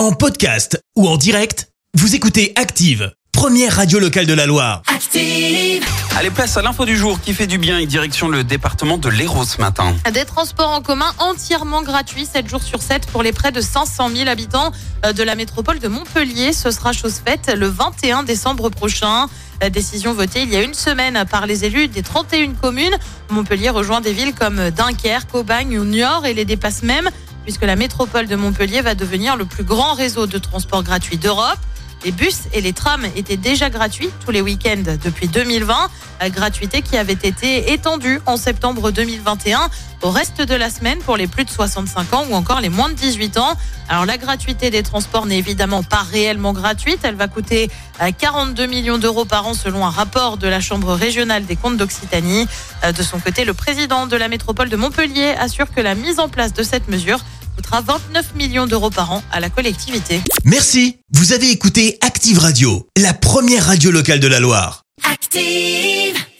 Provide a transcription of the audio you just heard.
En podcast ou en direct, vous écoutez Active, première radio locale de la Loire. Active. Allez, place à l'info du jour qui fait du bien et direction le département de l'Hérault ce matin. Des transports en commun entièrement gratuits 7 jours sur 7 pour les près de 500 000 habitants euh, de la métropole de Montpellier. Ce sera chose faite le 21 décembre prochain. La décision votée il y a une semaine par les élus des 31 communes. Montpellier rejoint des villes comme Dunkerque, Aubagne ou Niort et les dépasse même puisque la métropole de Montpellier va devenir le plus grand réseau de transport gratuit d'Europe. Les bus et les trams étaient déjà gratuits tous les week-ends depuis 2020, gratuité qui avait été étendue en septembre 2021 au reste de la semaine pour les plus de 65 ans ou encore les moins de 18 ans. Alors la gratuité des transports n'est évidemment pas réellement gratuite, elle va coûter 42 millions d'euros par an selon un rapport de la Chambre régionale des comptes d'Occitanie. De son côté, le président de la métropole de Montpellier assure que la mise en place de cette mesure coûtera 29 millions d'euros par an à la collectivité. Merci. Vous avez écouté Active Radio, la première radio locale de la Loire. Active.